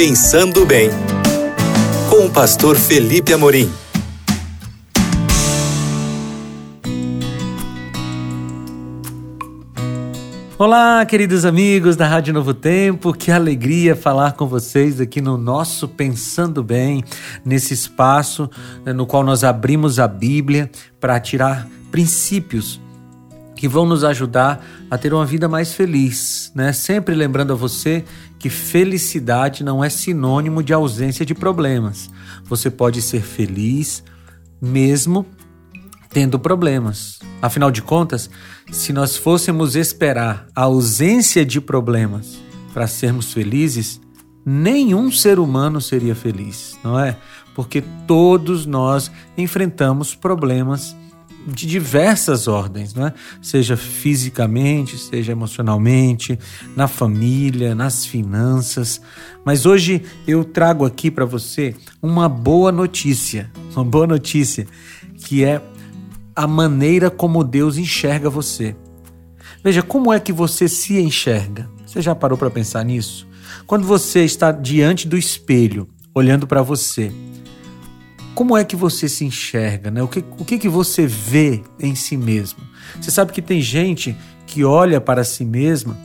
Pensando Bem, com o pastor Felipe Amorim. Olá, queridos amigos da Rádio Novo Tempo, que alegria falar com vocês aqui no nosso Pensando Bem, nesse espaço né, no qual nós abrimos a Bíblia para tirar princípios que vão nos ajudar a ter uma vida mais feliz, né? Sempre lembrando a você que felicidade não é sinônimo de ausência de problemas. Você pode ser feliz mesmo tendo problemas. Afinal de contas, se nós fôssemos esperar a ausência de problemas para sermos felizes, nenhum ser humano seria feliz, não é? Porque todos nós enfrentamos problemas de diversas ordens, não é? Seja fisicamente, seja emocionalmente, na família, nas finanças. Mas hoje eu trago aqui para você uma boa notícia, uma boa notícia, que é a maneira como Deus enxerga você. Veja, como é que você se enxerga? Você já parou para pensar nisso? Quando você está diante do espelho, olhando para você, como é que você se enxerga? Né? O, que, o que, que você vê em si mesmo? Você sabe que tem gente que olha para si mesma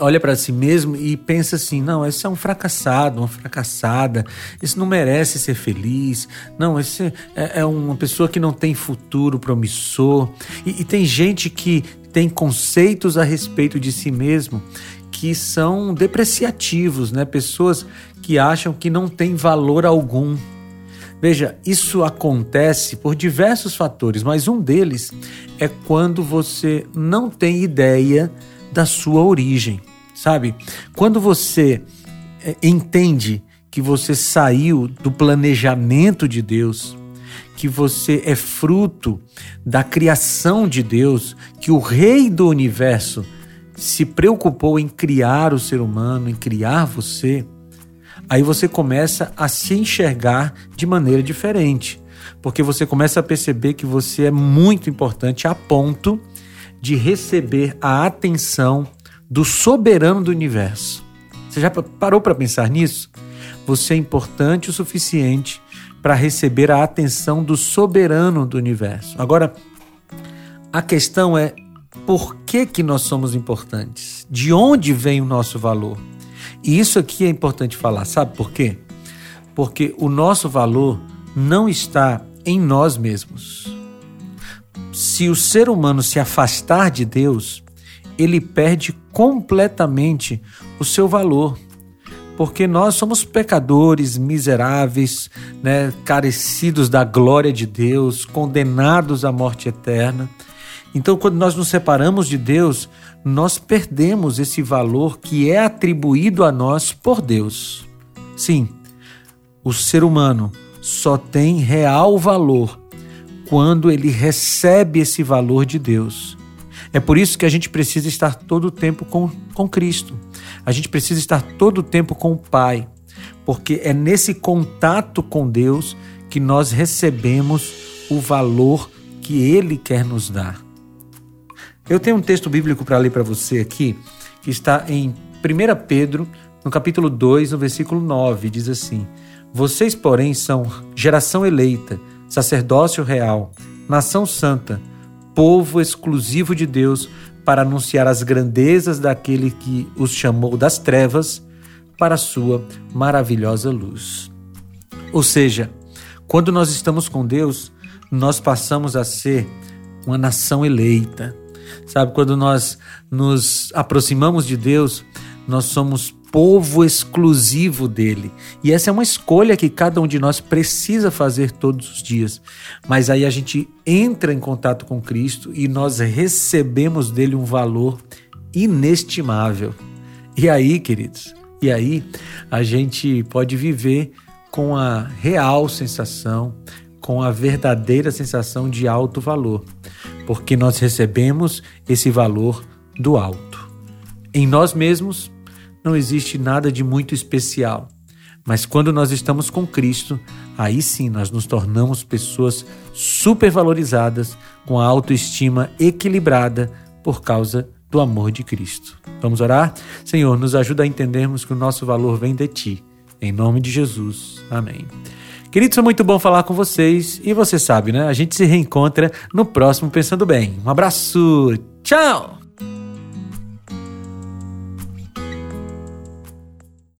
olha para si mesmo e pensa assim: não, esse é um fracassado, uma fracassada, esse não merece ser feliz, não, esse é, é uma pessoa que não tem futuro promissor. E, e tem gente que tem conceitos a respeito de si mesmo que são depreciativos, né? Pessoas que acham que não tem valor algum. Veja, isso acontece por diversos fatores, mas um deles é quando você não tem ideia da sua origem, sabe? Quando você é, entende que você saiu do planejamento de Deus, que você é fruto da criação de Deus, que o Rei do universo se preocupou em criar o ser humano, em criar você, aí você começa a se enxergar de maneira diferente, porque você começa a perceber que você é muito importante a ponto de receber a atenção do soberano do universo. Você já parou para pensar nisso? Você é importante o suficiente para receber a atenção do soberano do universo. Agora, a questão é por que, que nós somos importantes? De onde vem o nosso valor? E isso aqui é importante falar, sabe por quê? Porque o nosso valor não está em nós mesmos se o ser humano se afastar de Deus, ele perde completamente o seu valor. Porque nós somos pecadores, miseráveis, né, carecidos da glória de Deus, condenados à morte eterna. Então, quando nós nos separamos de Deus, nós perdemos esse valor que é atribuído a nós por Deus. Sim, o ser humano só tem real valor quando ele recebe esse valor de Deus. É por isso que a gente precisa estar todo o tempo com, com Cristo. A gente precisa estar todo o tempo com o Pai, porque é nesse contato com Deus que nós recebemos o valor que Ele quer nos dar. Eu tenho um texto bíblico para ler para você aqui, que está em 1 Pedro, no capítulo 2, no versículo 9, diz assim: Vocês, porém, são geração eleita sacerdócio real, nação santa, povo exclusivo de Deus, para anunciar as grandezas daquele que os chamou das trevas para a sua maravilhosa luz. Ou seja, quando nós estamos com Deus, nós passamos a ser uma nação eleita. Sabe, quando nós nos aproximamos de Deus, nós somos povo exclusivo dele. E essa é uma escolha que cada um de nós precisa fazer todos os dias. Mas aí a gente entra em contato com Cristo e nós recebemos dele um valor inestimável. E aí, queridos, e aí a gente pode viver com a real sensação, com a verdadeira sensação de alto valor, porque nós recebemos esse valor do alto. Em nós mesmos, não existe nada de muito especial. Mas quando nós estamos com Cristo, aí sim nós nos tornamos pessoas supervalorizadas, com a autoestima equilibrada por causa do amor de Cristo. Vamos orar? Senhor, nos ajuda a entendermos que o nosso valor vem de Ti. Em nome de Jesus. Amém. Queridos, é muito bom falar com vocês e você sabe, né? A gente se reencontra no próximo Pensando Bem. Um abraço, tchau!